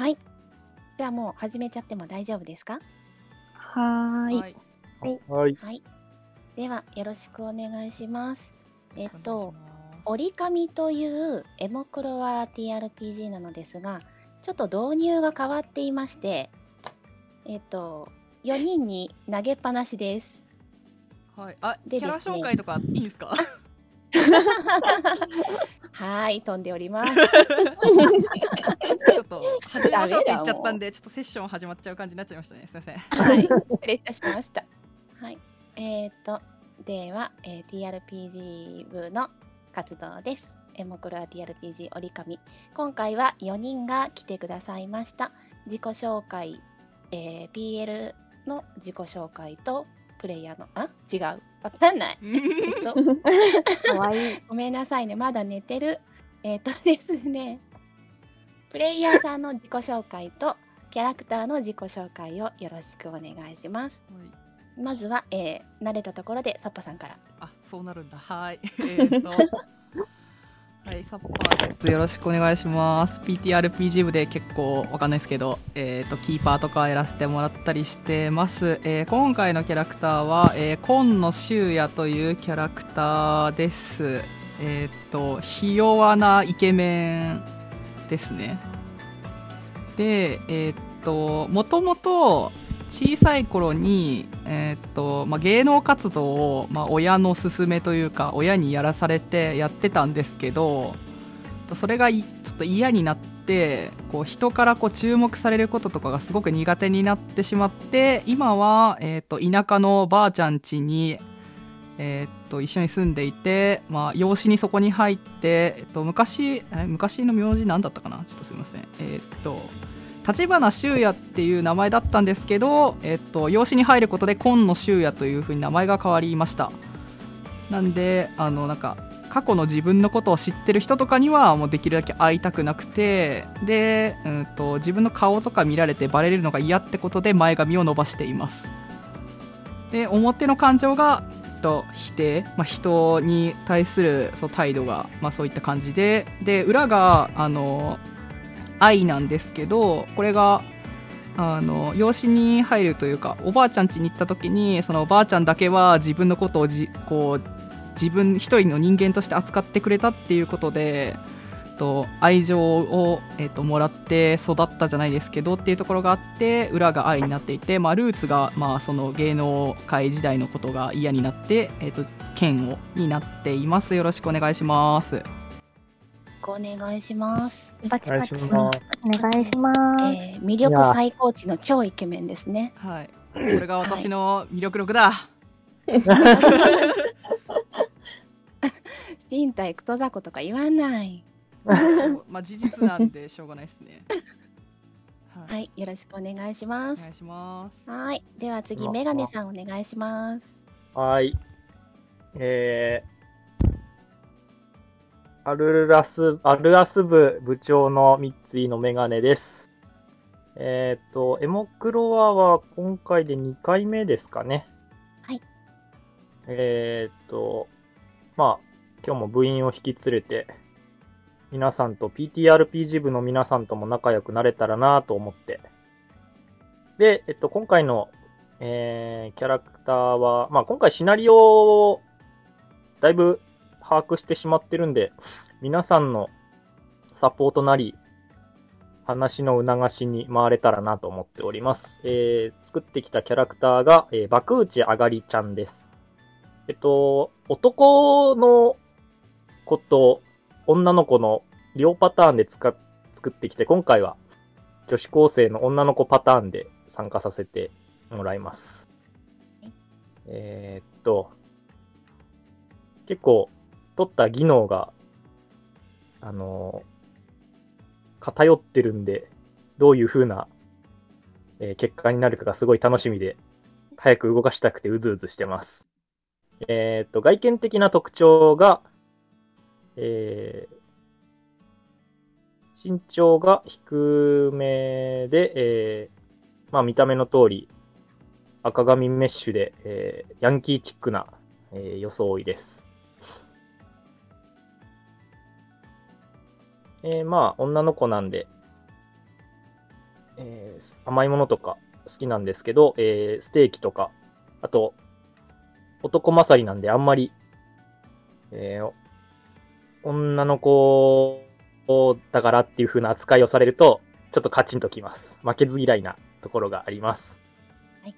はい。じゃあもう始めちゃっても大丈夫ですか？はーい。はい。はい。はい。では、よろしくお願いします。えっおと折り紙というエモクロワ TRPG なのですが、ちょっと導入が変わっていまして、えっと、4人に投げっぱなしです。はい。あ、キでャラですね紹介とかいいんですか？はーい、飛んでおります。ちょっと始めましょうって言っちゃったんで、ちょっとセッション始まっちゃう感じになっちゃいましたね。すみません。はい、失礼いたしました。はい。えっ、と、では、えー TRPG 部の活動です。エモクロア TRPG 折り紙。今回は4人が来てくださいました。自己紹介、えー PL の自己紹介と、プレイヤーの、あ？違う。わかんない。えっと、かわいい。ごめんなさいね、まだ寝てる。えっ、とですね、プレイヤーさんの自己紹介と、キャラクターの自己紹介をよろしくお願いします。はいまずは、えー慣れたところで、サッパさんから。あ、そうなるんだ。はい。えーっと。はい、サッパーです。よろしくお願いします。PTRPG 部で結構わかんないですけど、えーとキーパーとかやらせてもらったりしてます。えー今回のキャラクターは、えー、今野修也というキャラクターです。えーっとひ弱なイケメンですね。で、えーっともともと小さい頃に、えーっとまあ、芸能活動を、まあ、親の勧めというか親にやらされてやってたんですけどそれがちょっと嫌になってこう人からこう注目されることとかがすごく苦手になってしまって今は、えーっと田舎のばあちゃん家に、えーっと一緒に住んでいて、まあ、養子にそこに入って、えっと昔昔の名字何だったかな？ちょっとすみません。えっと立花修也っていう名前だったんですけど、えっと、養子に入ることで今野修也というふうに名前が変わりました。なんであのなんか過去の自分のことを知ってる人とかにはもうできるだけ会いたくなくてで、うん、と自分の顔とか見られてバレるのが嫌ってことで前髪を伸ばしています。で表の感情がと否定、まあ、人に対するそう態度が、まあ、そういった感じでで裏があの愛なんですけどこれがあの養子に入るというかおばあちゃん家に行った時にそのおばあちゃんだけは自分のことをじこう自分一人の人間として扱ってくれたっていうことでと愛情を、えっともらって育ったじゃないですけどっていうところがあって裏が愛になっていて、まあ、ルーツが、まあ、その芸能界時代のことが嫌になって、えっと嫌悪になっていますよろしくお願いします。お願いします。バチバチ。お願いします。えー魅力最高値の超イケメンですね。はい、これが私の魅力力だ。人体クソ雑魚とか言わない。まあ事実なんでしょうがないですね。はい、はい、よろしくお願いします。お願いします。はい、では次、まメガネさんお願いします。はい。えー、アルラス、アルアス部部長の三井のメガネです。えっ、と、エモクロワは今回で2回目ですかね。はい。えっ、と、まあ、今日も部員を引き連れて、皆さんと PTRPG 部の皆さんとも仲良くなれたらなと思って。で、えっと、今回のえーキャラクターは、まあ今回シナリオをだいぶ把握してしまってるんで、皆さんのサポートなり、話の促しに回れたらなと思っております。えー作ってきたキャラクターが、えー、爆内あがりちゃんです。えっと、男の子と女の子の両パターンで使っ作ってきて、今回は女子高生の女の子パターンで参加させてもらいます。えーっと、結構、取った技能が、あの偏ってるんで、どういう風な、えー結果になるかがすごい楽しみで、早く動かしたくてうずうずしてます。えーっと、外見的な特徴が、え身長が低めで、えまあ見た目の通り、赤髪メッシュで、えヤンキーチックな、え装いです。えーまあ、女の子なんで、えー甘いものとか好きなんですけど、えーステーキとか、あと、男勝りなんであんまり、えー女の子だからっていう風な扱いをされると、ちょっとカチンときます。負けず嫌いなところがあります。はい。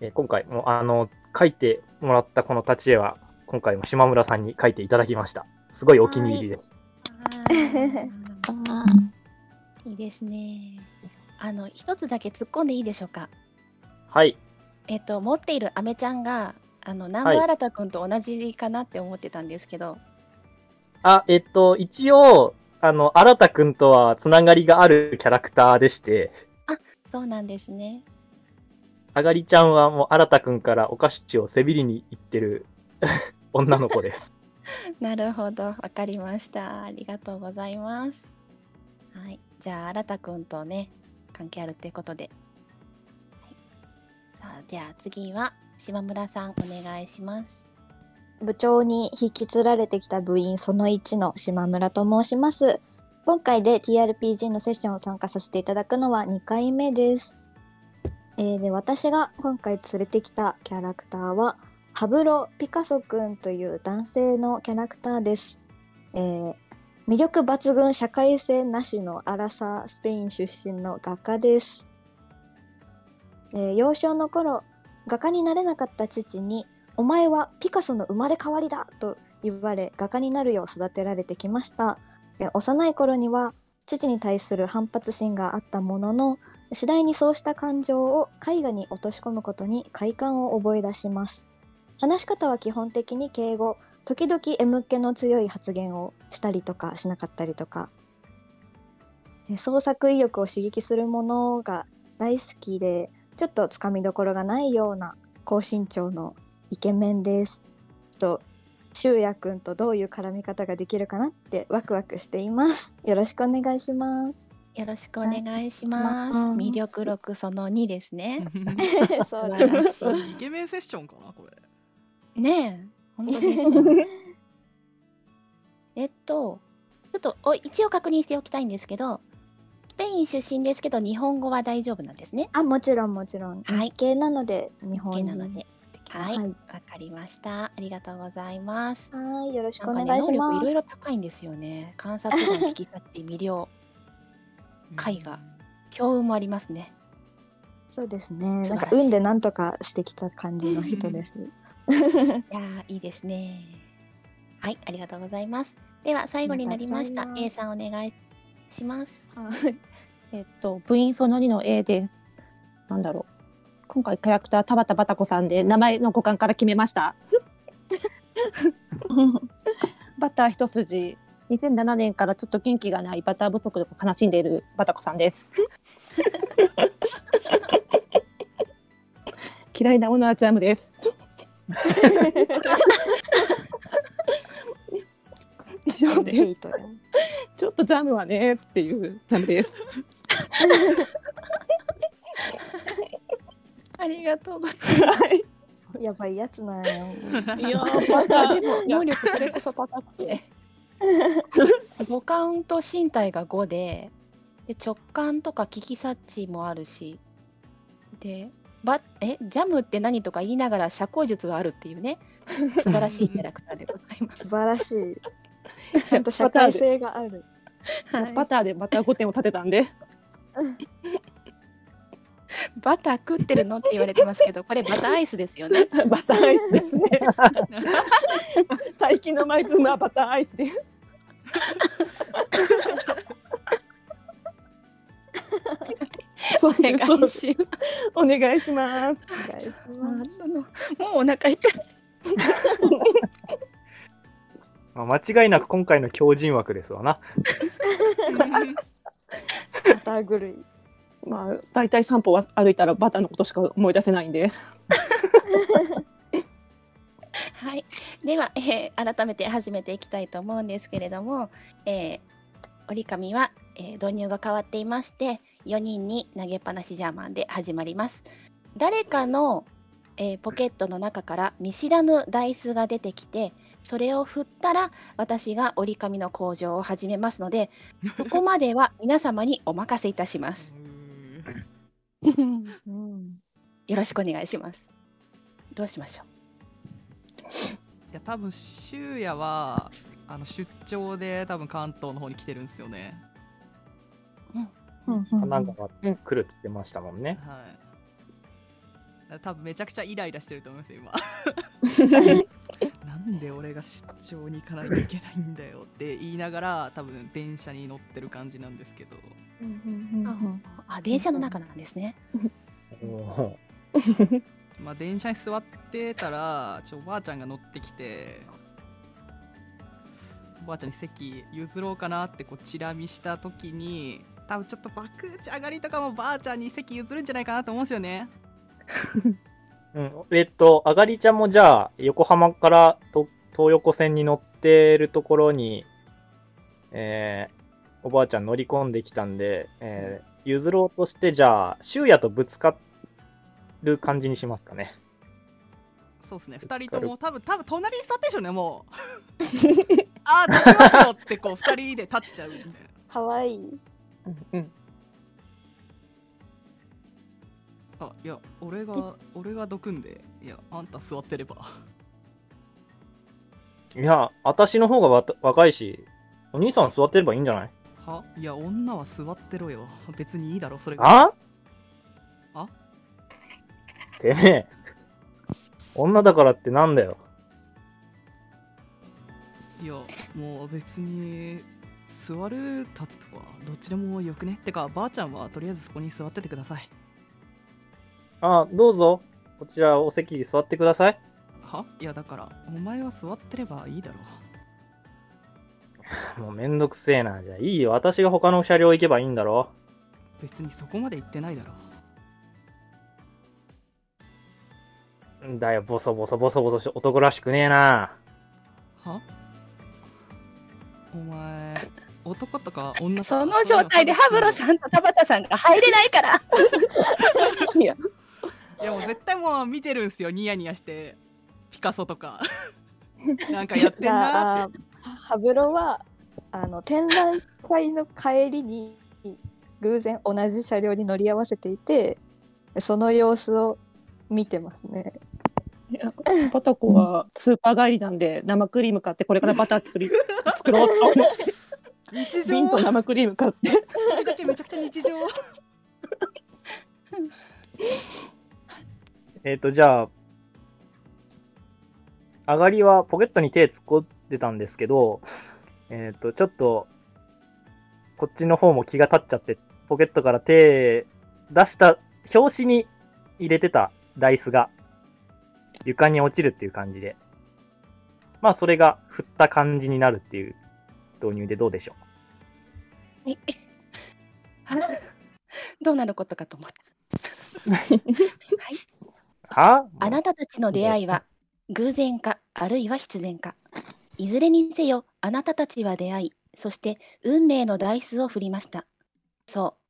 えー今回も、あの、書いてもらったこの立ち絵は、今回も島村さんに書いていただきました。すごいお気に入りです。いいですね。あの、一つだけ突っ込んでいいでしょうか？はい。えっと、持っているアメちゃんが、あの、南部新くんと同じかなって思ってたんですけど、あ、えっと、一応、あの、新田くんとはつながりがあるキャラクターでして、そうなんですね。あがりちゃんはもう新田くんからお菓子をせびりに行ってる女の子です。なるほど、わかりました。ありがとうございます。はい。じゃあ、新田くんとね、関係あるっていうことで。はい、さあ、じゃあ次は、島村さん、お願いします。部長に引き継られてきた部員その1の島村と申します。今回で TRPG のセッションを参加させていただくのは2回目です。えーで、私が今回連れてきたキャラクターは、ハブロ・ピカソくんという男性のキャラクターです。えー魅力抜群社会性なしのアラサースペイン出身の画家です。えー幼少の頃、画家になれなかった父に、お前はピカソの生まれ変わりだと言われ画家になるよう育てられてきました。え幼い頃には父に対する反発心があったものの次第にそうした感情を絵画に落とし込むことに快感を覚え出します。話し方は基本的に敬語、時々 M っ気の強い発言をしたりとかしなかったりとか。で創作意欲を刺激するものが大好きで、ちょっとつかみどころがないような高身長のイケメンです。と、修也くんとどういう絡み方ができるかなってワクワクしています。よろしくお願いします。よろしくお願いします。はい魅力録その2ですね。そう素だ晴らしイケメンセッションかなこれい。ねえ、本当です。えっと、ちょっとお一応確認しておきたいんですけど、スペイン出身ですけど、日本語は大丈夫なんですね？あ、もちろんもちろん。はい日系なので日本人なので。的はい、わ、はい。かりました。ありがとうございます。はい、よろしくお願いします。力いろいろ高いんですよね。観察眼、引き察知、魅了、絵画強運もありますね。そうですね。なんか運でなんとかしてきた感じの人です。いやー、いいですね。はい、ありがとうございます。では、最後になりました A さん、お願いします。はい。えっと、部員その2の A です。なんだろう。今回キャラクター田畑バタ子さんで名前の五感から決めました。バター一筋。2007年からちょっと元気がないバター不足で悲しんでいるバタ子さんです。嫌いなものはジャムです。ちょっとジャムはねっていうジャムです。ありがとうございます。はい。やばいやつなんよ。いやでも能力それこそ高くて五感と身体が5でで直感とか聞き察知もあるしでばえジャムって何とか言いながら社交術があるっていうね素晴らしいキャラクターでございます。素晴らしい。ちゃんと社会性がある。はいバターでバター5点を立てたんで。バター食ってるのって言われてますけどこれバターアイスですよね。バターアイスですね。最近のマイブームはバターアイスです。お願いします。お願いします。お願いします。もうお腹痛い。まあ間違いなく今回の強靭枠ですわな。バター狂い。まあ大体散歩は歩いたらバターのことしか思い出せないんで。はい、では、えー改めて始めていきたいと思うんですけれども、えー折り紙は、えー導入が変わっていまして4人に投げっぱなしジャーマンで始まります誰かの、えーポケットの中から見知らぬダイスが出てきてそれを振ったら私が折り紙の工場を始めますので そこまでは皆様にお任せいたします。うん。よろしくお願いします。どうしましょいや多分修也はあの出張で多分関東の方に来てるんですよねうん神奈川来るって言ってましたもんね。はい多分めちゃくちゃイライラしてると思いますよ今 なんで俺が出張に行かないといけないんだよって言いながら多分電車に乗ってる感じなんですけどう。あ、電車の中なんですね。おまあ電車に座ってたらちょおばあちゃんが乗ってきておばあちゃんに席譲ろうかなってこうチラ見した時に多分ちょっと爆打ち上がりとかもばあちゃんに席譲るんじゃないかなと思うんですよね。うん、えっと、あがりちゃんもじゃあ、横浜からと東横線に乗ってるところに、えー、おばあちゃん乗り込んできたんで、えー、譲ろうとして、じゃあ、修也とぶつかる感じにしますかね。そうですね。2人とも多分多分隣に座ってるでしょうねもう。あー立ちますよってこう2人で立っちゃうんですね。かわいい。うんあいや俺が俺がどくんでいやあんた座ってれば。いや、私の方がわた若いし、お兄さん座ってればいいんじゃない？は？いや女は座ってろよ。別にいいだろそれが。あ？あ？てめえ、女だからってなんだよ。いやもう別に座る立つとかどっちでもよくねってかばあちゃんはとりあえずそこに座っててくださいあ、どうぞ。こちらお席に座ってください。は？いやだからお前は座ってればいいだろ もうめんどくせえな。じゃあいいよ。私が他の車両行けばいいんだろ。別にそこまで言ってないだろんだよ、ボソボソボソボソして男らしくねえな。は？お前男とか女とか。その状態でハブロさんと田畑さんが入れないから。いや、いやもう絶対もう見てるんすよ。ニヤニヤして。ピカソとか。なんかやってんじゃあなーって、ハブロは、あの、展覧会の帰りに、偶然同じ車両に乗り合わせていて、その様子を見てますね。いやバタコはスーパー帰りなんで生クリーム買ってこれからバター作り作ろうと思って日常。瓶と生クリーム買って。それだけめちゃくちゃ日常えっ、と、じゃあ、上がりはポケットに手突っ込んでたんですけど、えっ、と、ちょっと、こっちの方も気が立っちゃって、ポケットから手出した、表紙に入れてたダイスが床に落ちるっていう感じで、まあそれが振った感じになるっていう導入でどうでしょはい どうなることかと思った。はい。うは？あなたたちの出会いは偶然かあるいは必然か。いずれにせよあなたたちは出会い、そして運命のダイスを振りました。そう。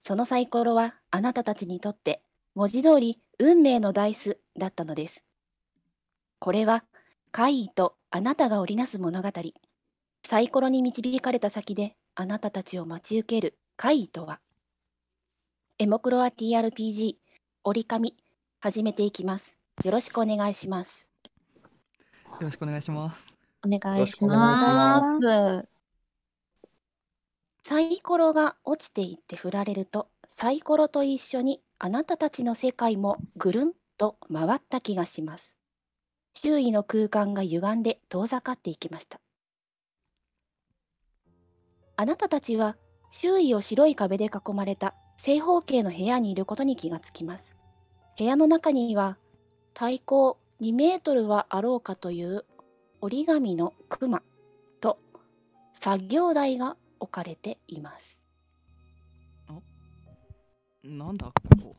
そのサイコロはあなたたちにとって文字通り運命のダイスだったのです。これは怪異とあなたが織りなす物語。サイコロに導かれた先であなたたちを待ち受ける怪異とは？エモクロア TRPG 折り紙始めていきます。よろしくお願いします。よろしくお願いしますお願いします。サイコロが落ちていって振られると、サイコロと一緒にあなたたちの世界もぐるんと回った気がします。周囲の空間が歪んで遠ざかっていきました。あなたたちは周囲を白い壁で囲まれた正方形の部屋にいることに気がつきます。部屋の中には体高2メートルはあろうかという折り紙のクマと作業台が置かれています。なんだここ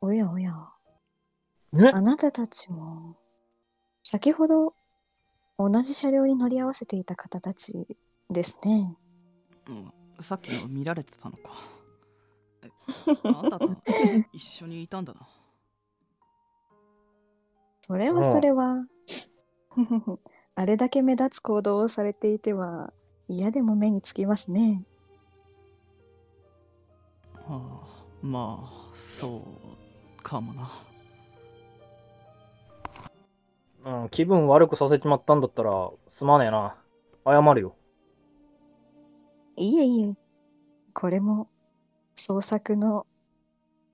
おやおや。え？あなたたちも、先ほど同じ車両に乗り合わせていた方たちですね。うん、さっきの見られてたのか えあんたと一緒にいたんだなそそれはそれは。あれだけ目立つ行動をされていては嫌でも目につきますね。ああまあそうかもなうん、気分悪くさせちまったんだったら、すまねえな。謝るよ。いえいえ、これも創作の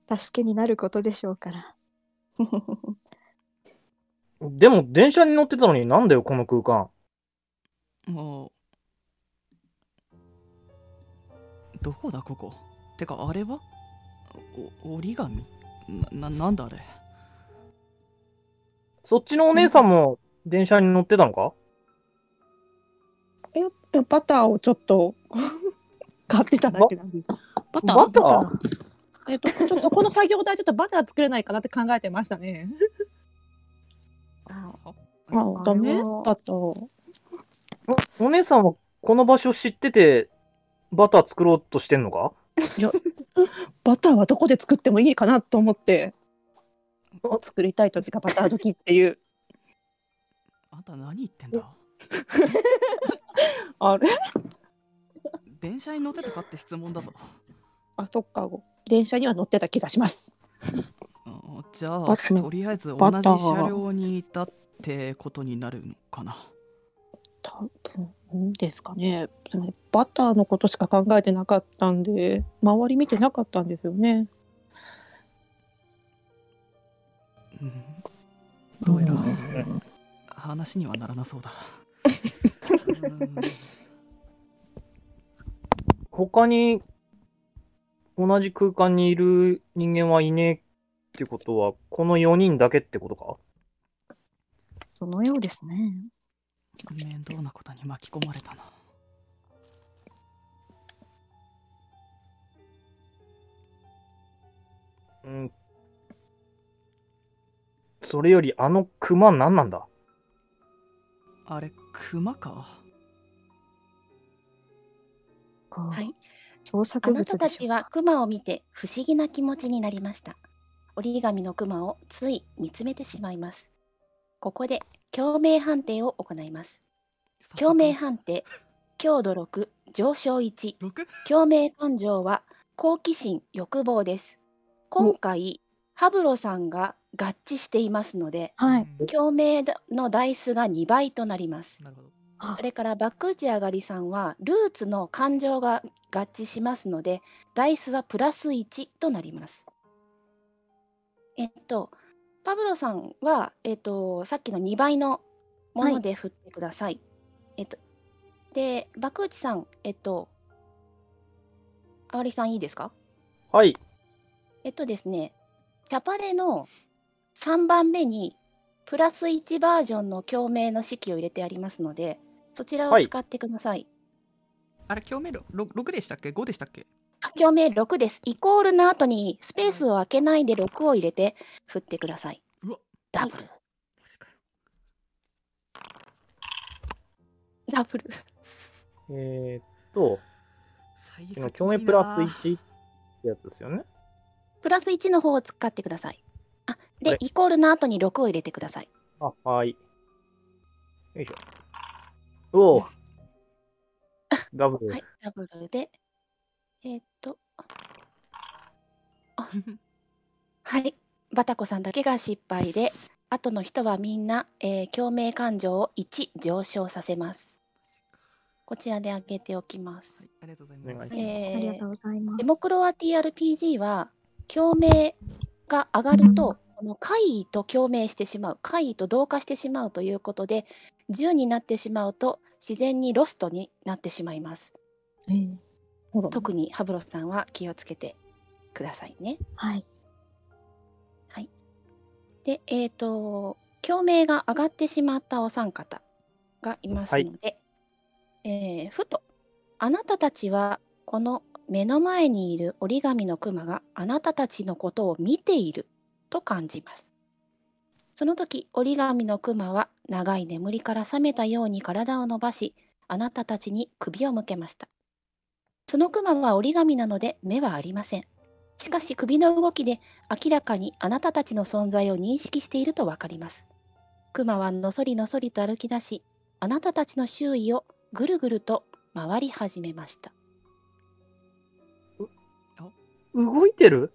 助けになることでしょうから。でも、電車に乗ってたのになんだよ、この空間。もうどこだここてかあれは？お折り紙？なななんだあれ？そっちのお姉さんも電車に乗ってたのか？えバターをちょっと 買ってただけなんです。バター？バター？バターえっと、ちょっとこの作業台ちょっとバター作れないかなって考えてましたね。は あ、あダメ？バター。おお姉さんはこの場所知ってて、バター作ろうとしてんのか？バターはどこで作ってもいいかなと思って。作りたい時がバター時っていう。あんた何言ってんだ？あれ？電車に乗ってたかって質問だぞあ、そっか。電車には乗ってた気がします。あじゃあとりあえず同じ車両にいたってことになるのかな？多分ですかね。バターのことしか考えてなかったんで、周り見てなかったんですよね。どうやらうん話にはならなそうだうん 他に同じ空間にいる人間はいねえってことは、この4人だけってことか？そのようですね。面倒なことに巻き込まれたなうん。それよりあの熊何なんだ？あれ熊か？はい。創あ作物なたたち。はクマを見て不思議な気持ちになりました。折り紙のクマをつい見つめてしまいます。ここで共鳴判定を行います。共鳴判定、強度6、上昇1。6? 共鳴感情は好奇心、欲望です。今回、ハブロさんが合致していますので、はい。共鳴のダイスが2倍となります。なるほどあそれからバック打ち上がりさんはルーツの感情が合致しますのでダイスはプラス1となります。えっとパブロさんは、えっと、さっきの2倍のもので振ってください。えっとでバック打ちさんえっとあわりさんいいですか？はい。えっとですねチャパレの3番目にプラス1バージョンの共鳴の式を入れてありますのでそちらをはい使ってください。あれ共鳴 6, 6でしたっけ ?5 でしたっけ？あ共鳴6です。イコールの後にスペースを空けないで6を入れて振ってください。うわダブル。ダブル。えー、っと、今共鳴プラス1ってやつですよね。プラス1の方を使ってください。あ、では、いイコールの後に6を入れてください。あ、はい。よいしょ。おお。ダブル。はい、ダブルで。えーっと、はい。バタコさんだけが失敗で、後の人はみんな、えー共鳴感情を1上昇させます。こちらで上げておきます。ありがとうございますえーありがとうございます。デモクロア TRPG は共鳴が上がると、この怪異と共鳴してしまう、怪異と同化してしまうということで、10になってしまうと自然にロストになってしまいます。ええほら特にハブロスさんは気をつけてくださいね。はい。で、えっ、と、共鳴が上がってしまったお三方がいますので、えーふと、あなたたちはこの目の前にいる折り紙のクマがあなたたちのことを見ていると感じます。その時、折り紙のクマは長い眠りから覚めたように体を伸ばし、あなたたちに首を向けました。そのクマは折り紙なので目はありません。しかし首の動きで明らかにあなたたちの存在を認識しているとわかります。熊はのそりのそりと歩き出し、あなたたちの周囲をぐるぐると回り始めました。動いてる？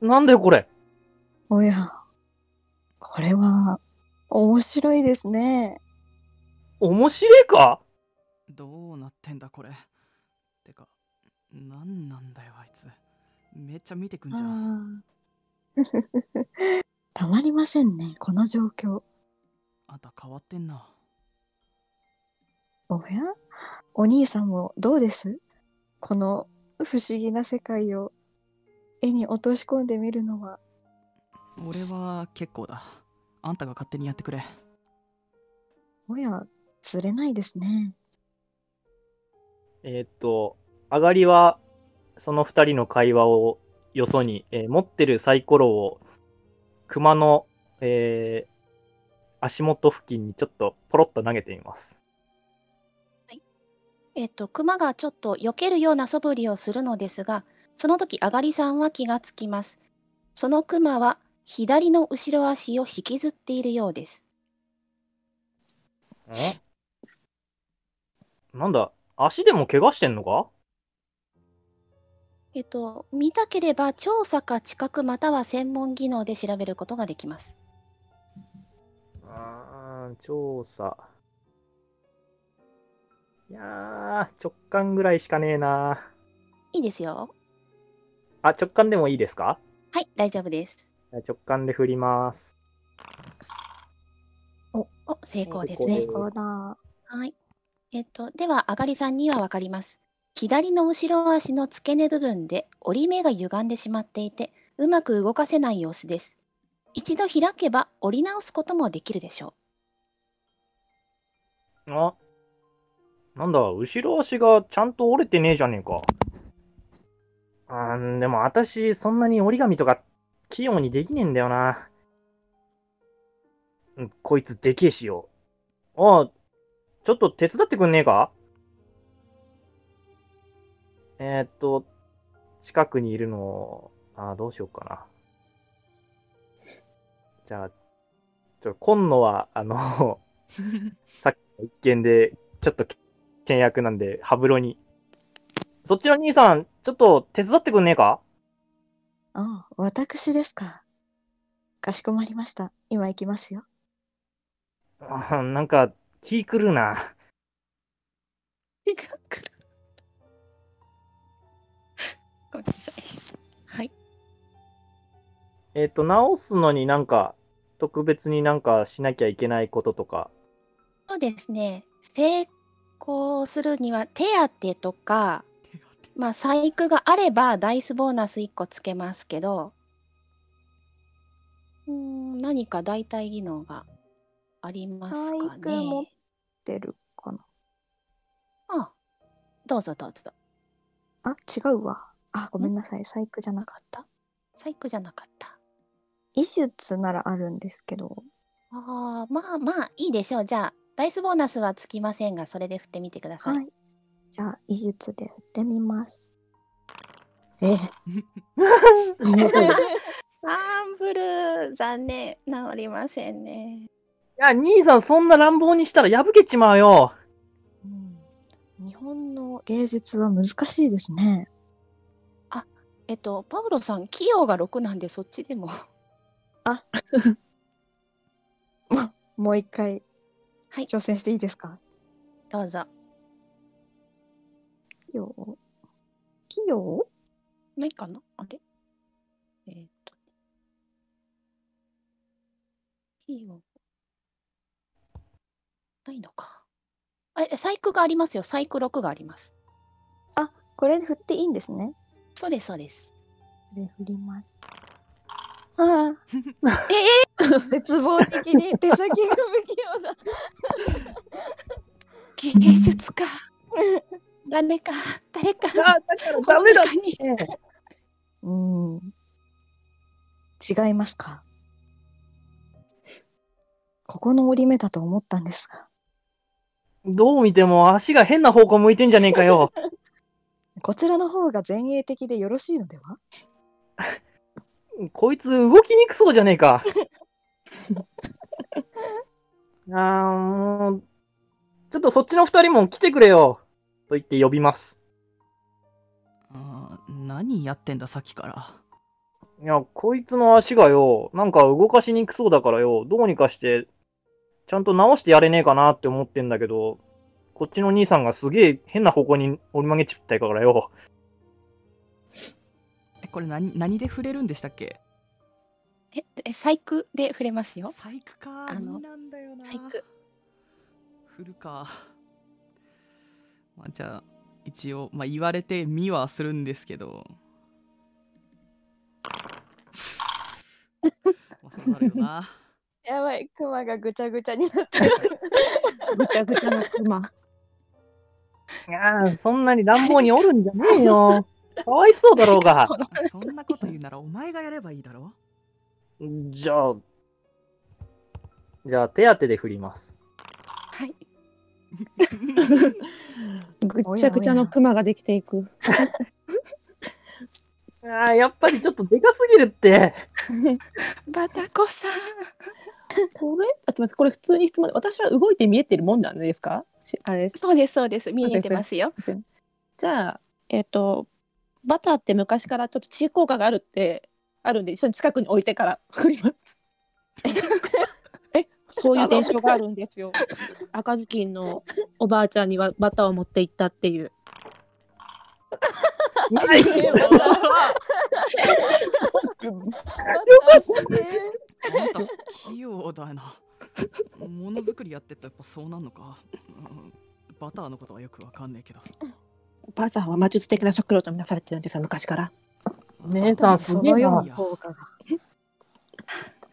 なんだよこれ？おや、これは、面白いですね。面白いか？どうなってんだこれ。てかなんなんだよあいつ。めっちゃ見てくんじゃん。たまりませんね、この状況。あんた変わってんな。おや？お兄さんもどうです？この不思議な世界を絵に落とし込んでみるのは。俺は結構だあんたが勝手にやってくれおや、釣れないですね。えーっと、上がりは、その二人の会話をよそに、えー持ってるサイコロを、熊の、えー足元付近にちょっとポロッと投げてみます。えっと、熊がちょっと避けるような素振りをするのですが、その時、あがりさんは気がつきます。その熊は左の後ろ足を引きずっているようです。んなんだ、足でも怪我してんのか？えっと、見たければ調査か知覚または専門技能で調べることができます。あー、調査。いやー、直感ぐらいしかねえな。いいですよ。あ、直感でもいいですか？はい、大丈夫です。直感で振ります。お、成功です成ね成。功だ。はい。えっと、では、あがりさんにはわかります。左の後ろ足の付け根部分で折り目が歪んでしまっていて、うまく動かせない様子です。一度開けば折り直すこともできるでしょあ、なんだ、後ろ足がちゃんと折れてねえじゃねえか。あーでも私、そんなに折り紙とか器用にできねえんだよな。うんこいつでけえしよう。ああ、ちょっと手伝ってくんねえか？えー、っと、近くにいるの、あーどうしようかな。じゃあ、ちょ、今野は、あの、さっきの一件で、ちょっと倹約なんで、ハブロに。そっちの兄さん、ちょっと手伝ってくんねえか？ああ、私ですか。かしこまりました。今行きますよ。あなんか、気狂うな。う。ごめんなさい。はい。えっ、と、直すのになんか、特別になんかしなきゃいけないこととか。そうですね。成功するには手当とか、まあ、細工があればダイスボーナス1個つけますけど、うーん、何か代替技能がありますか細工持っね。てるかな？あ、どうぞどうぞ。あ、違うわ。あ、ごめんなさい。細工じゃなかった。細工じゃなかった。医術ならあるんですけど。ああ、まあまあ、いいでしょう。じゃあ、ダイスボーナスはつきませんが、それで振ってみてください。はい。じゃあ、医術で振ってみます。え、アンブル、残念。治りませんね。いや、兄さんそんな乱暴にしたら破けちまうよ。うん、日本の芸術は難しいですね。えっと、パウロさん、器用が6なんで、そっちでも。もう一回はい、挑戦していいですか？どうぞ。器用器用ないかなあれえーっと。器用。ないのか。あえ、細工がありますよ。細工6があります。あこれで振っていいんですね。そうです、そうです。これ振ります。ああ。ええ絶望的に手先が不器用だ。芸術か。誰か、誰か。あ、だからダメだこの中にうん。違いますか？ここの折り目だと思ったんですが。どう見ても足が変な方向向いてんじゃねえかよ。こちらの方が前衛的でよろしいのでは？こいつ動きにくそうじゃねえか。あーもう、ちょっとそっちの二人も来てくれよ。と言って呼びます。あー何やってんださっきからいや、こいつの足がよ、なんか動かしにくそうだからよ、どうにかして、ちゃんと直してやれねえかなって思ってんだけど、こっちの兄さんがすげえ変な方向に折り曲げちゃったからよ。えこれ何何で触れるんでしたっけ？え、え細工で触れますよ。細工かあの2なんだよな細工。振るか、まあ、じゃあ一応、まあ、言われて見はするんですけどまあそうなるよな やばい、クマがぐちゃぐちゃになってる。ぐちゃぐちゃのクマ。いやー、そんなに乱暴に折るんじゃねえよ。かわいそうだろうが。そんなこと言うならお前がやればいいだろじゃあ、じゃあ手当てで振ります。はい。ぐちゃぐちゃのクマができていく。あーやっぱりちょっとでかすぎるって。バタコさこれ？あ、すみません。これ普通に質問で、私は動いて見えてるもんなんですか？しあれ？ん。そうです、そうです。見えてますよ。じゃあ、えっ、と、バターって昔からちょっと血効果があるって、あるんで、一緒に近くに置いてから振ります。え、そういう伝承があるんですよ。赤ずきんのおばあちゃんにはバターを持って行ったっていう。はいあんた器用だなものづくりやってったらやっぱそうなんのか、うんバターのことはよくわかんないけどバターは魔術的な食料とみなされてるんですよ、昔から。姉さんすげえなそのような。効果が。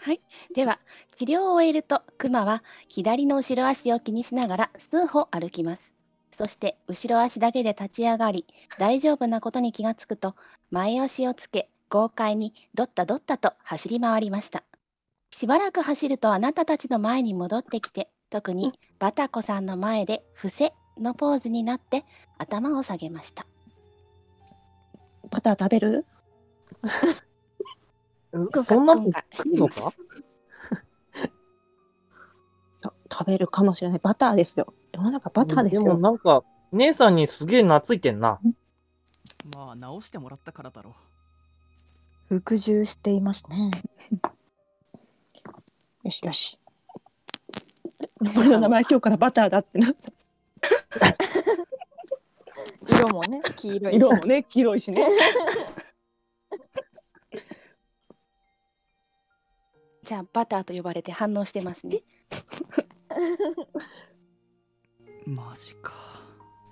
はい。では、治療を終えると、クマは左の後ろ足を気にしながら数歩歩きます。そして、後ろ足だけで立ち上がり、大丈夫なことに気がつくと、前足をつけ、豪快にどったどったと走り回りました。しばらく走るとあなたたちの前に戻ってきて、特にバタコさんの前で伏せのポーズになって頭を下げました。バター食べる？そんなのいいのか？あ食べるかもしれない。バターですよ。世の中バターですでもよ。なんか、姉さんにすげえ懐いてんな。まあ直してもらったからだろ服従していますね。よしよし。俺の名前今日からバターだってなった。色もね、黄色い。色もね、黄色いしね。じゃあ、バターと呼ばれて反応してますね。うマジか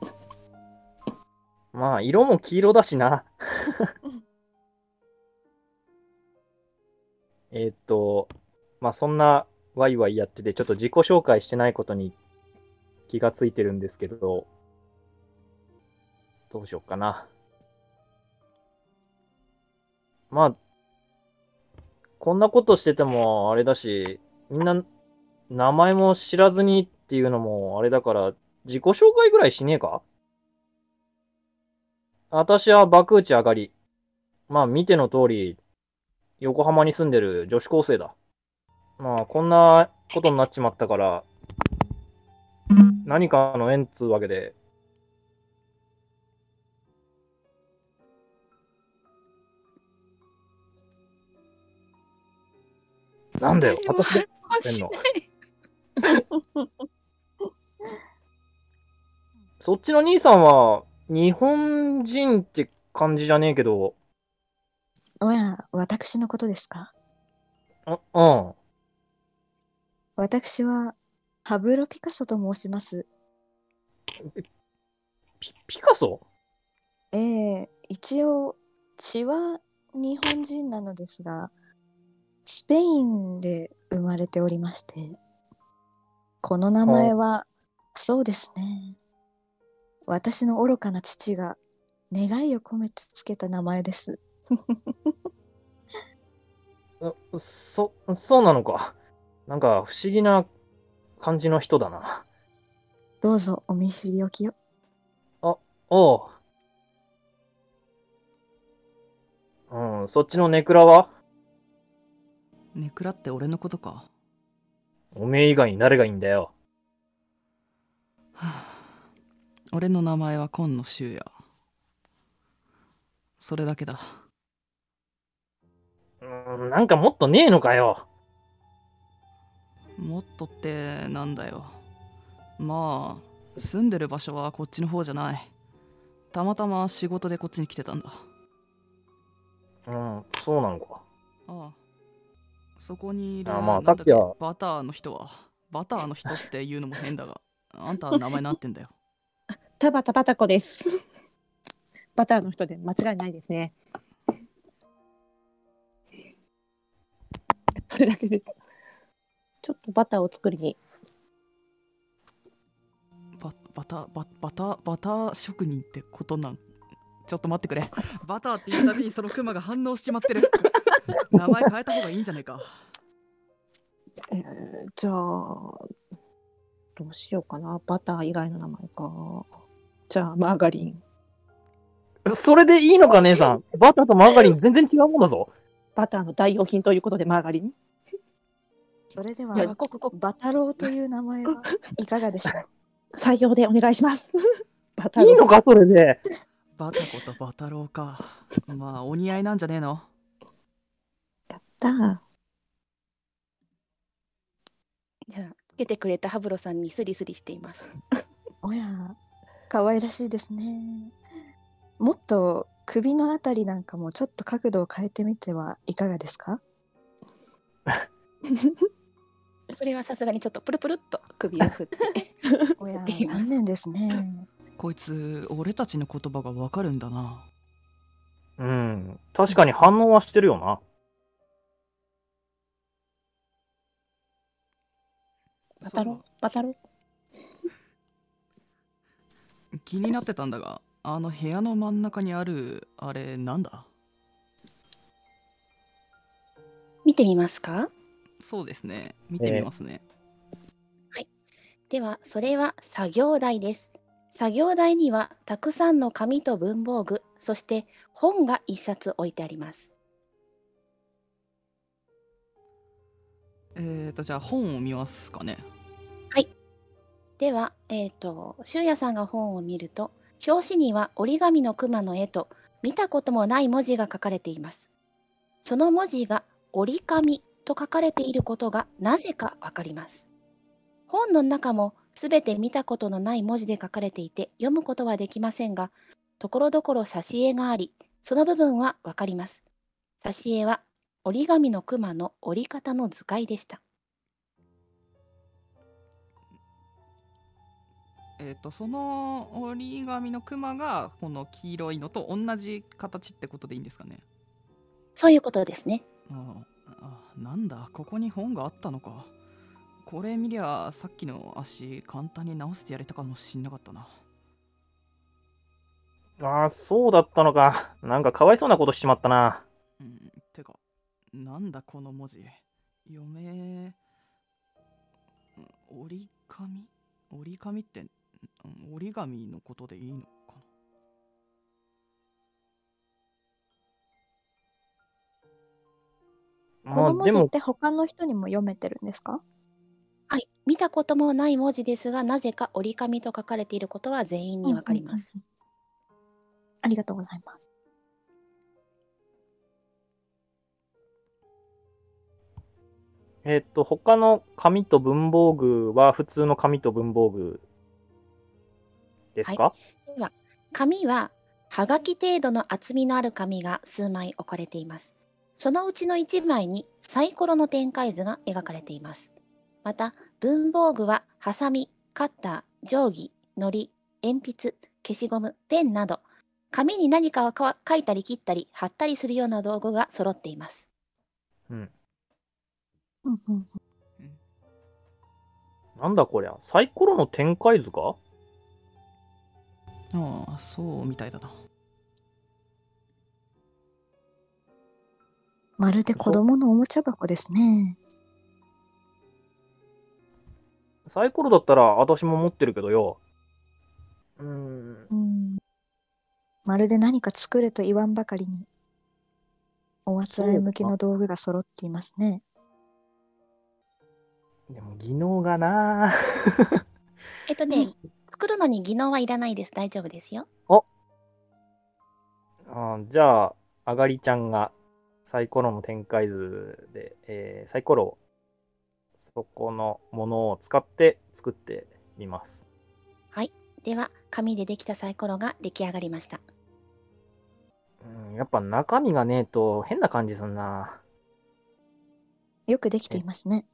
まあ、色も黄色だしな。えーっと、まあそんなワイワイやってて、ちょっと自己紹介してないことに気がついてるんですけど、どうしよっかな。まあ、こんなことしててもあれだし、みんな名前も知らずにっていうのもあれだから、自己紹介ぐらいしねえか？私は爆打ち上がり。まあ見ての通り、横浜に住んでる女子高生だ。まあこんなことになっちまったから、何かの縁つうわけで。なんだよ、私でってんの。そっちの兄さんは、日本人って感じじゃねえけど、おや、私のことですか？あ、うん。私は、パブロ・ピカソと申します。ピピカソ？ええ一応、血は日本人なのですが、スペインで生まれておりまして、この名前は、そうですね。私の愚かな父が願いを込めてつけた名前です。うそ、そうなのか。なんか不思議な感じの人だな。どうぞお見知りおきを。おう。うん、そっちのネクラは？ネクラって俺のことか。おめえ以外に誰がいいんだよ。はあ。俺の名前は今野修也。それだけだ。うーん、なんかもっとねえのかよ。もっとってなんだよ。まあ住んでる場所はこっちの方じゃない。たまたま仕事でこっちに来てたんだ。うん、そうなのか。ああそこにいるあまあさっきはバターの人はバターの人っていうのも変だが あんたは名前なんてんだよ田畑バタコです。バターの人で間違いないですね。それだけで。ちょっとバターを作りに。ババタババタバター職人ってことなんちょっと待ってくれバターって言うたびにそのクマが反応しちまってる名前変えた方がいいんじゃねえかえーじゃあ、どうしようかな。バター以外の名前か。じゃあ、マーガリン。それでいいのか、姉さん。バターとマーガリン全然違うもんだぞ。バターの代用品ということでマーガリン？それでは、バタロウという名前は いかがでしょう？採用でお願いします。バターいいのか、それで。バタコとバタロウかまあお似合いなんじゃねえの？じゃあ、つけてくれたハブロさんにスリスリしています。おや、可愛らしいですね。もっと首のあたりなんかもちょっと角度を変えてみてはいかがですか？それはさすがにちょっとプルプルっと首を振って。おや、残念ですね。こいつ俺たちの言葉がわかるんだなうん。確かに反応はしてるよな。バタロバタロ 気になってたんだがあの部屋の真ん中にあるあれなんだ？見てみますか？そうですね。見てみますね、では、それは作業台です。作業台にはたくさんの紙と文房具、そして本が一冊置いてあります。えーとじゃあ本を見ますかねはいでは、えっ、と、修也さんが本を見ると、表紙には折り紙の熊の絵と見たこともない文字が書かれています。その文字が折り紙と書かれていることがなぜかわかります。本の中もすべて見たことのない文字で書かれていて読むことはできませんが、ところどころ挿絵があり、その部分はわかります。挿絵は折り紙の熊の折り方の図解でした。えっ、とその折り紙のクマがこの黄色いのと同じ形ってことでいいんですかね？そういうことですね。ああなんだ？ここに本があったのかこれ見りゃさっきの足簡単に直してやれたかもしんなかったなああ、そうだったのか。なんかかわいそうなことしちまったな。うんなんだこの文字。読めうん折り紙？折り紙ってうん折り紙のことでいいのかこの文字っ、て他の人にも読めてるんですか？はい、見たこともない文字ですが、なぜか折り紙と書かれていることは全員にわかります。うんうんうん。ありがとうございます。えっと、他の紙と文房具は普通の紙と文房具ですか、では、紙は、はがき程度の厚みのある紙が数枚置かれています。そのうちの1枚にサイコロの展開図が描かれています。また、文房具は、ハサミ、カッター、定規、糊、鉛筆、消しゴム、ペンなど、紙に何かを書いたり切ったり貼ったりするような道具が揃っています。うん。うんうんなんだこりゃ。サイコロの展開図かああそうみたいだなまるで子供のおもちゃ箱ですね。サイコロだったら私も持ってるけどよ。うーん。うん。まるで何か作れと言わんばかりに、おあつらい向きの道具が揃っていますね。でも技能がな えっとね、作るのに技能はいらないです。大丈夫ですよ。あじゃあ、あがりちゃんがサイコロの展開図で、えーサイコロをそこのものを使って作ってみます。では、紙でできたサイコロが出来上がりました。うん、やっぱ中身がねえと変な感じすんな。よくできていますね。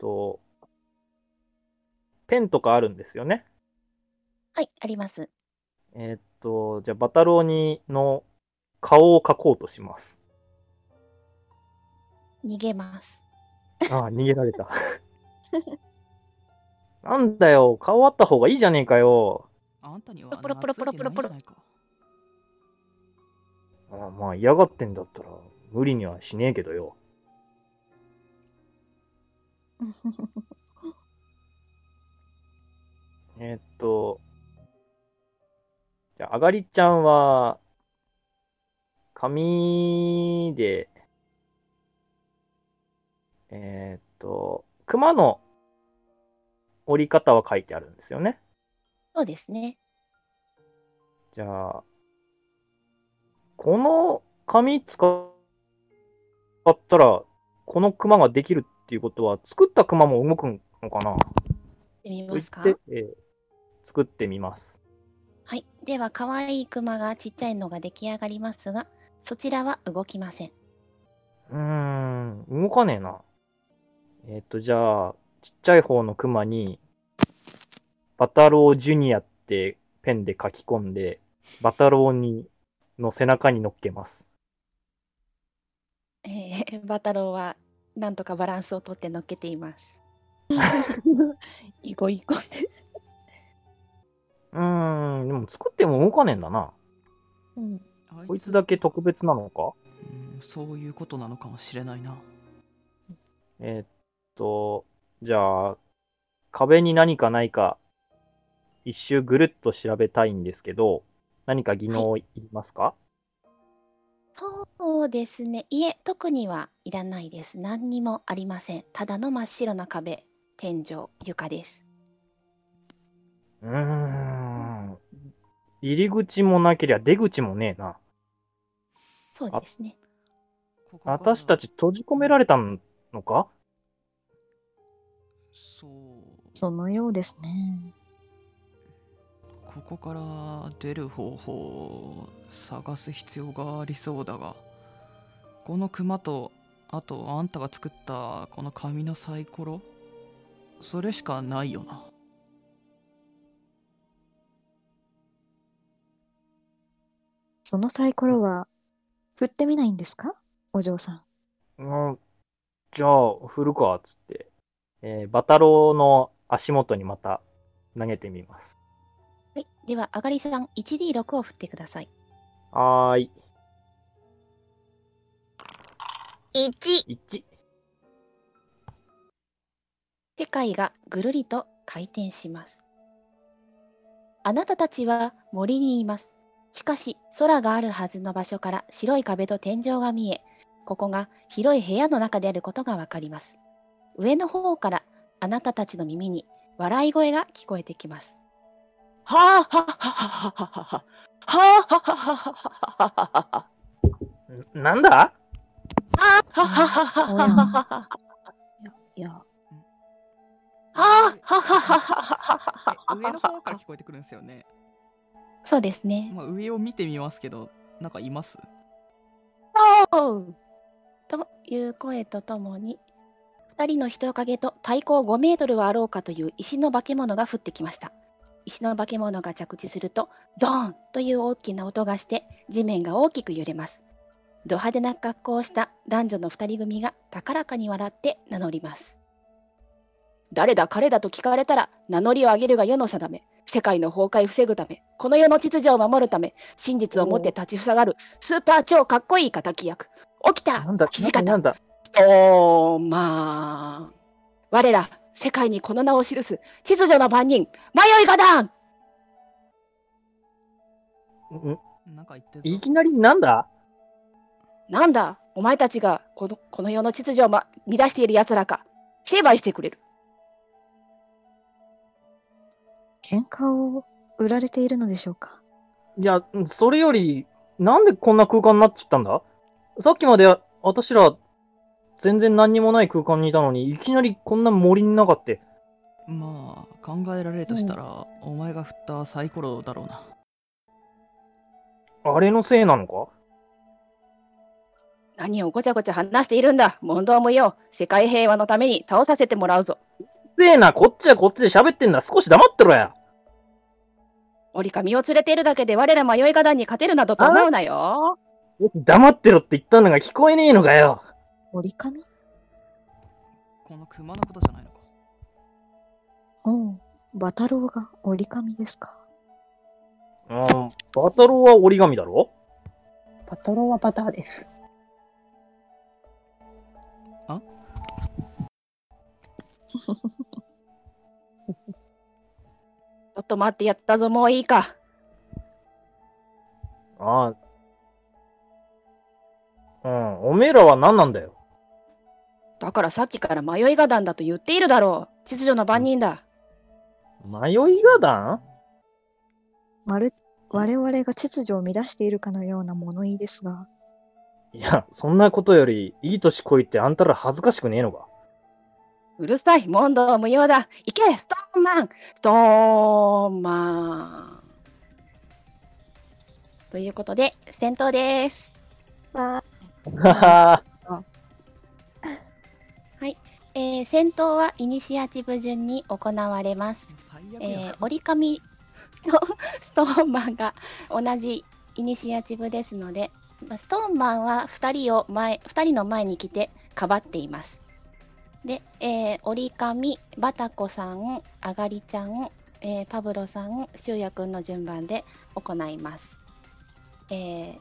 と、ペンとかあるんですよね？はい、あります。えーっと、じゃあ、バタローにの顔を描こうとします。逃げます。ああ、逃げられた。なんだよ、顔あった方がいいじゃねえかよ。あんたにはポロポロポロポロポロああまあ、嫌がってんだったら、無理にはしねえけどよ。えーっと、じゃあ、あがりちゃんは、紙で、えーっと、熊の折り方は書いてあるんですよね。そうですね。じゃあ、この紙使ったら、この熊ができるっていうことは、作った熊も動くのかな？ってみますか？えー作ってみます。はい。では、可愛いクマがちっちゃいのが出来上がりますが、そちらは動きません。うーん、動かねえな。えっ、と、じゃあ、ちっちゃい方の熊に、バタロージュニアってペンで書き込んで、バタローに、の背中に乗っけます。えーバタローは、なんとかバランスをとって乗っけています。いこいこです。うーん、でも作っても動かねえんだな。うん。あこいつだけ特別なのか？うんそういうことなのかもしれないなえーっと、じゃあ、壁に何かないか、一周ぐるっと調べたいんですけど、何か技能いりますか、そうですね。いえ、特にはいらないです。何にもありません。ただの真っ白な壁、天井、床です。うーん。入り口もなけりゃ出口もねえな。そうですね。私たち閉じ込められたのか？そうそのようですね。ここから出る方法を探す必要がありそうだがこのクマとあとあんたが作ったこの紙のサイコロそれしかないよなそのサイコロは、振ってみないんですか？お嬢さん。うん。じゃあ、振るか、つって。えーバタローの足元にまた投げてみます。はい。では、あがりさん、1D6 を振ってください。はーい。1。1。世界がぐるりと回転します。あなたたちは森にいます。しかし、空があるはずの場所から白い壁と天井が見え、ここが広い部屋の中であることがわかります。上の方からあなたたちの耳に笑い声が聞こえてきます。はあははははははは。はあははははははは。んなんだはあはははははは。いや、はあはははははは。え上の方から聞こえてくるんですよね、そうですね。まあ、上を見てみますけどなんかいますおうという声とともに、二人の人影と対抗5メートルはあろうかという石の化け物が降ってきました。石の化け物が着地すると、ドーンという大きな音がして、地面が大きく揺れます。ド派手な格好をした男女の二人組が高らかに笑って名乗ります。誰だ彼だと聞かれたら名乗りを上げるが世の定め、世界の崩壊を防ぐため、この世の秩序を守るため、真実をもって立ちふさがるスーパー超かっこいい敵役。起きたなんだ土方なんだおー、まあ。我ら、世界にこの名を記す、秩序の番人、迷いがだんん。なんか言っていきなりなんだ？なんだ、お前たちがこのこの世の秩序を、ま、乱している奴らか。成敗してくれる。喧嘩を売られているのでしょうか？いや、それより、なんでこんな空間になっちゃったんだ？さっきまで、私ら、全然何にもない空間にいたのに、いきなりこんな森の中って。まあ考えられるとしたら、お前が振ったサイコロだろうなあれのせいなのか？何をごちゃごちゃ話しているんだ。問答無用。世界平和のために倒させてもらうぞ。せえな、こっちはこっちで喋ってんだ。少し黙ってろや。折り紙を連れているだけで我ら迷い画壇に勝てるなどと思うなよ。黙ってろって言ったのが聞こえねえのかよ。折り紙この熊のことじゃないのかうん。バタロウが折り紙ですか？うん、バタロウは折り紙だろ？パトロンはバターです。ちょっと待ってやったぞ、もういいか。ああ。うん、おめえらは何なんだよ。だからさっきから迷い画壇だと言っているだろう。秩序の番人だ。迷い画壇まる、我々が秩序を乱しているかのような物言いですが、いや、そんなことより、いい年こいってあんたら恥ずかしくねえのか？うるさい、問答無用だ。行け、ストーンマンストーンマンということで、戦闘です。わははえー戦闘はイニシアチブ順に行われます。えやー折り紙のストーンマンが同じイニシアチブですので、まあストーンマンは2人を前、2人の前に来てかばっています。で、えー折り紙、バタコさん、あがりちゃん、えーパブロさん、シュウヤくんの順番で行います。えー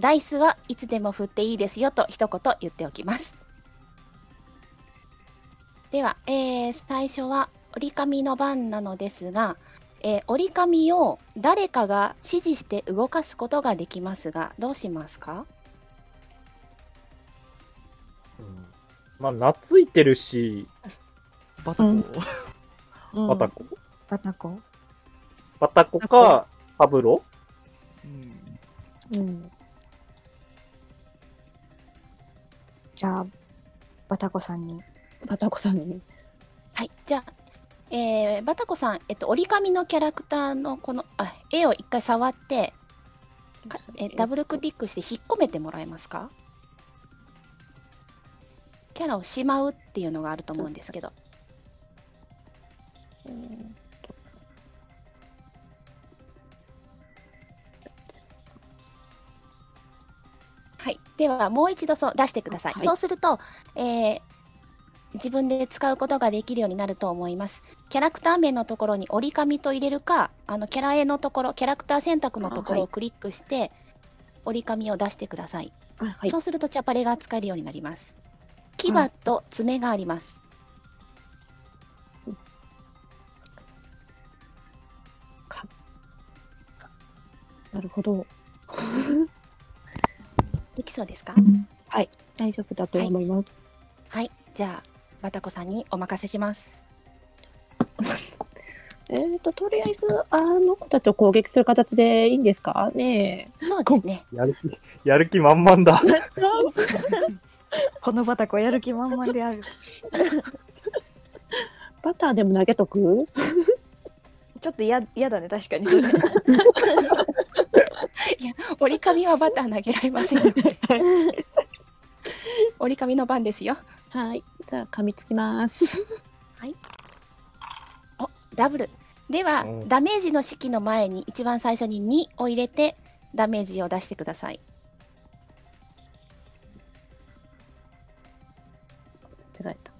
ダイスはいつでも振っていいですよと一言言っておきます。では、えー最初は折り紙の番なのですが、えー折り紙を誰かが指示して動かすことができますが、どうしますか？うん。まあ、懐いてるし、バタコ、うん。うん。バタコ？バタコ？バタコか、パブロ？うん。うん。じゃあ、バタコさんに。バタコさんに。はい、じゃあ、えーバタコさん、えっと、折り紙のキャラクターのこの、あ、絵を一回触って、かえーダブルクリックして引っ込めてもらえますか？キャラをしまうっていうのがあると思うんですけど。うんはい。では、もう一度そう出してください。はいそうすると、えー自分で使うことができるようになると思います。キャラクター名のところに折り紙と入れるか、あの、キャラ絵のところ、キャラクター選択のところをクリックして、折り紙を出してください。あはいそ。うすると、チャパレが使えるようになります。牙と爪があります。なるほど。できそうですか？大丈夫だと思います。はい。じゃあ、バタコさんにお任せします。えっ、と、とりあえず、あの子たちを攻撃する形でいいんですか？ねそうですね。やる気、やる気満々だ。え。このバタコやる気満々である。バターでも投げとく？ちょっとや嫌だね、確かに。折り紙はバター投げられません。折り紙の番ですよ。はい。じゃあ、噛みつきます。おダブル。では、うんダメージの式の前に一番最初に2を入れてダメージを出してください。間違えた。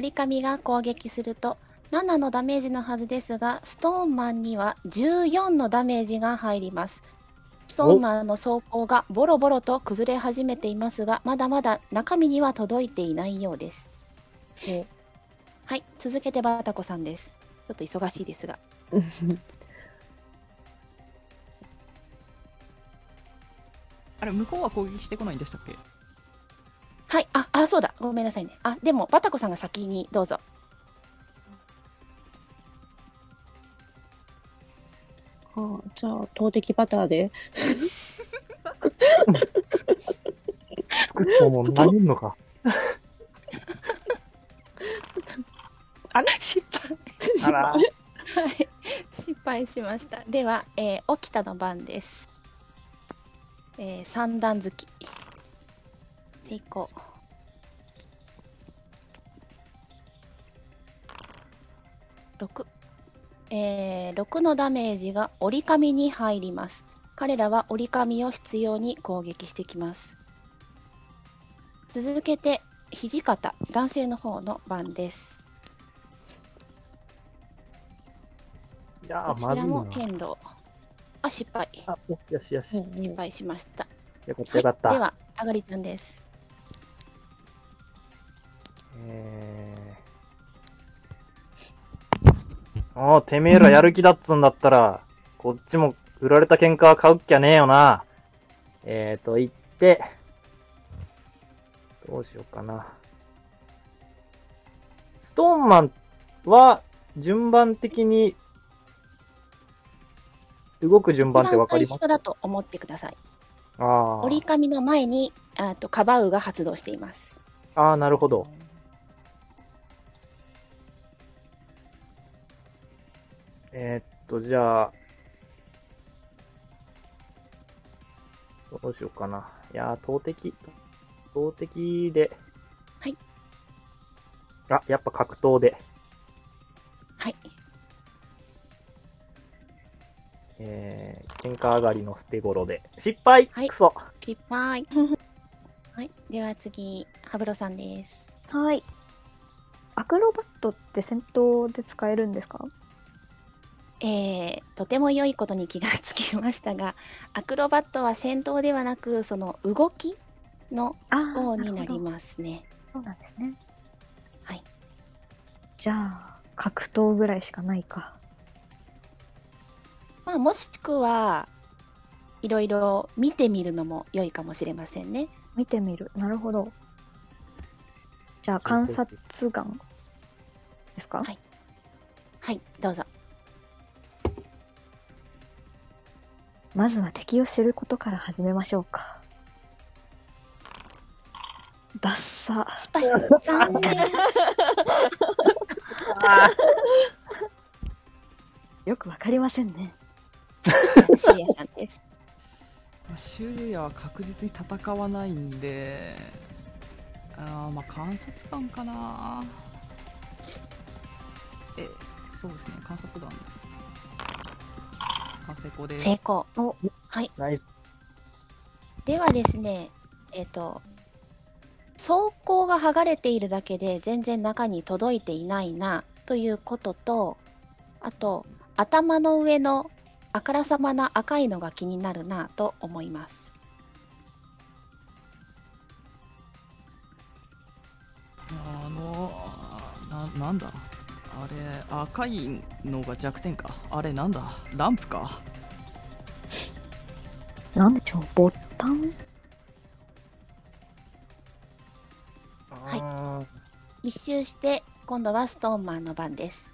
折り紙が攻撃すると7のダメージのはずですが、ストーンマンには14のダメージが入ります。ストーンマンの装甲がボロボロと崩れ始めていますが、まだまだ中身には届いていないようです。はい、続けてバタコさんです。ちょっと忙しいですが。あれ向こうは攻撃してこないんでしたっけ？はい、あ、あ、そうだ、ごめんなさいね。あ、でも、バタコさんが先にどうぞ。はあ、じゃあ投擲バターで作ったもん投げんのか。失敗。あら。はい、失敗しました。では、えー、沖田の番です。えー、三段突き。成功。6。えー、6のダメージが折り紙に入ります。彼らは折り紙を必要に攻撃してきます。続けて、土方、男性の方の番です。いやー、こちらも。剣道。あ、失敗。あ、よしよしよし。失敗しました。よかったよかった。はい、では、あがりちゃんです。えー。おーてめえらやる気だっつんだったら、こっちも売られた喧嘩は買うっきゃねえよな。えーと、言って、どうしようかな。ストーンマンは、順番的に、動く順番ってわかります？一番最初だと思ってください。ああ。折り紙の前に、あと、カバウが発動しています。ああ、なるほど。えーっと、じゃあ、どうしようかな。いやー、投擲、投擲で。はい。あ、やっぱ格闘で。はい。えー、喧嘩上がりの捨て頃で。失敗、はいクソ失敗。はい。では次、ハブロさんです。はい。アクロバットって戦闘で使えるんですか？えー、とても良いことに気がつきましたが、アクロバットは戦闘ではなく、その動きのあ方になりす。ますね。そうなんですね。はい。じゃあ、格闘ぐらいしかないか。まあ、もしくは、いろいろ見てみるのも良いかもしれませんね。見てみる。なるほど。じゃあ、観察眼ですか？はいはい、どうぞ。まずは敵を知ることから始めましょうか。ダッサ。失敗。残念。よくわかりませんね。シュリアさんです。シュリアは確実に戦わないんであーまあ観察眼かなえそうですね観察眼ですあ成功です成功。おはい。ナイス。ではですね、えっ、と、装甲が剥がれているだけで全然中に届いていないなということと、あと、頭の上のあからさまな赤いのが気になるなと思います。あのななんだ？あれ赤いのが弱点か。あれなんだ？ランプか。なんでしょう？ボタン？はい。あ一周して、今度はストーンマンの番です。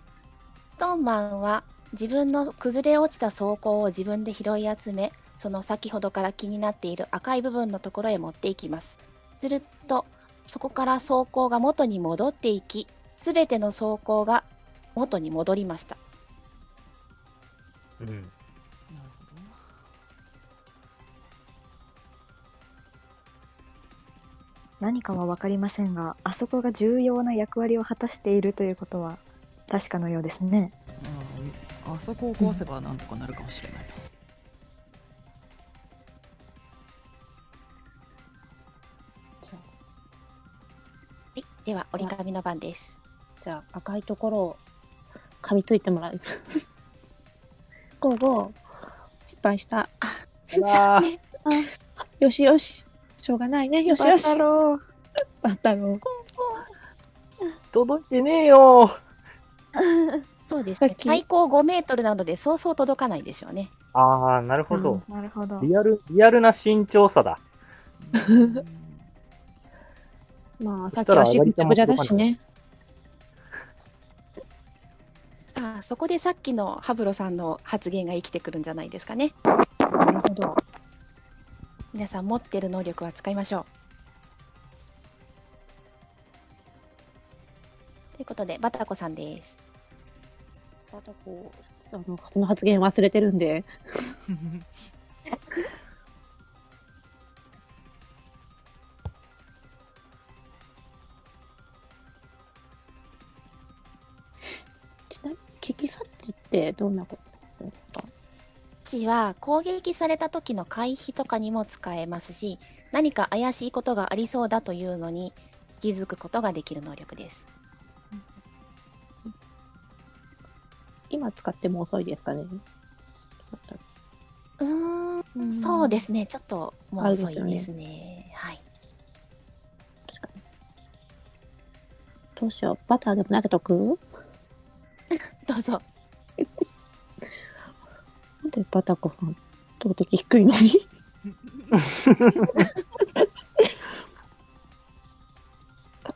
ストーンマンは自分の崩れ落ちた装甲を自分で拾い集め、その先ほどから気になっている赤い部分のところへ持っていきます。すると、そこから装甲が元に戻っていき、すべての装甲が元に戻りました。ーうん。なるほ何かはわかりませんが、あそこが重要な役割を果たしているということは確かのようですね。どああそこを壊せばなんとかなるかもしれないな、じゃあはい、では折り紙の番です。じゃあ赤いところを噛みついてもらう。ゴーゴー失敗した。あらねよしよし。しょうがないね。よしよし。バタロウバタロウ。届いてねえよ。そうですね最高5メートルなので、そうそう届かないでしょうね。ああ、なるほど。なるほど。リアル、リアルな身長差だ。まあ、さっき足ぐちゃぐちゃだしね。あ、そこでさっきのハブロさんの発言が生きてくるんじゃないですかね。なるほど。皆さん持ってる能力は使いましょう。ということで、バタコさんです。バタコ、そのその発言忘れてるんで。危機察知ってどんなことですか？地は攻撃された時の回避とかにも使えますし、何か怪しいことがありそうだというのに気づくことができる能力です。今使っても遅いですかね？うーん、そうですね。ちょっともう遅いですね。はい。どうしよう。バターでも投げとく？どうぞ。なんでバタコさん、投擲低いのに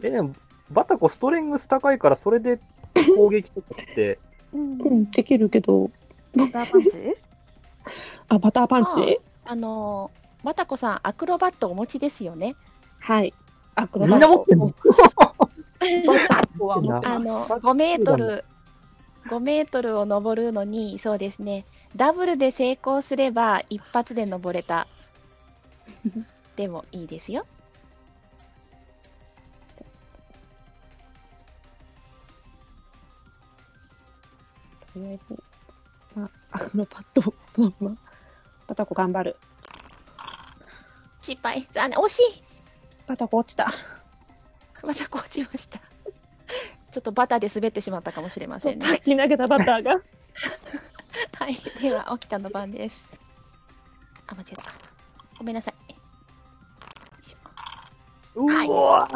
え、でも、バタコストレングス高いから、それで攻撃とかって、うんうん、できるけど。バターパンチ？あ、バターパンチ？あのー、バタコさん、アクロバットお持ちですよね。はい。アクロみバットんな持ってんの？バタコは持ってあの、5メートル、5メートルを登るのに、そうですね、ダブルで成功すれば、一発で登れた。でもいいですよ。とりあえず、まあ、アクロバットをそのまま、バタコ頑張る。失敗。あ、惜しいバタコ落ちた。また落ちました。ちょっとバターで滑ってしまったかもしれませんね。さっき投げたバターが。はい。では、起きたの番です。あ、間違えた。ごめんなさい。うわ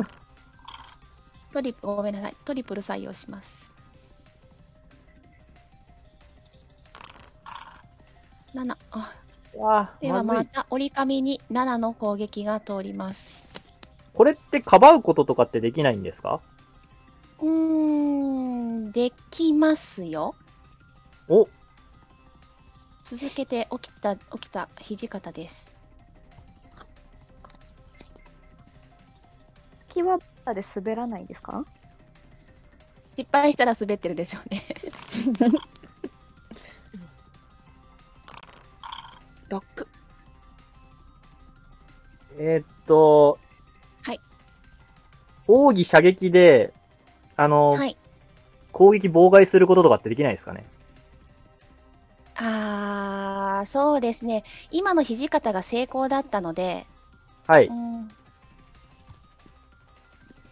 トリプル、ごめんなさい。トリプル採用します。7。ああでは、また折り紙に7の攻撃が通ります。これってかばうこととかってできないんですか？うーん、できますよ。お、続けて起きた、起きた土方です。木はバターで滑らないんですか？失敗したら滑ってるでしょうね。6。えーっと、はい。奥義射撃で、あの、はい。攻撃妨害することとかってできないですかね？あー、そうですね。今の土方が成功だったので、はい。うん。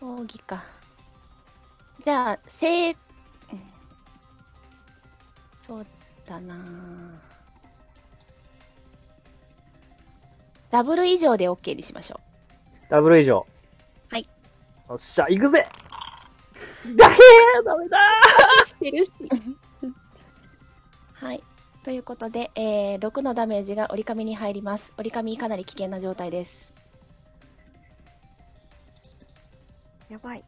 奥義か。じゃあ、せい、うんそうだなダブル以上で OK にしましょダブル以上。はい。よっしゃ、行くぜだへーダメだう。してるし。はい。ということで、えー、6のダメージが折り紙に入ります。折り紙かなり危険な状態です。やばい。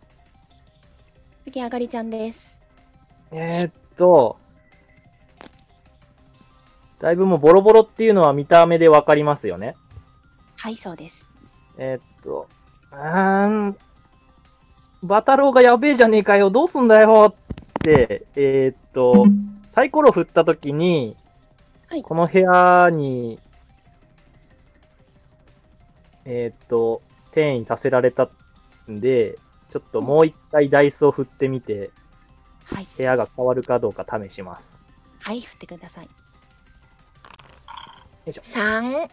次、あがりちゃんです。えーっと、だいぶもうボロボロっていうのは見た目でわかりますよね。はい、そうです。えーっと、うーん、バタローがやべえじゃねえかよ、どうすんだよって、えーっと、サイコロ振った時に、はいこの部屋に、えーっと、転移させられたんで、ちょっともう一回ダイスを振ってみて、はい。部屋が変わるかどうか試します。はい、振ってください。3、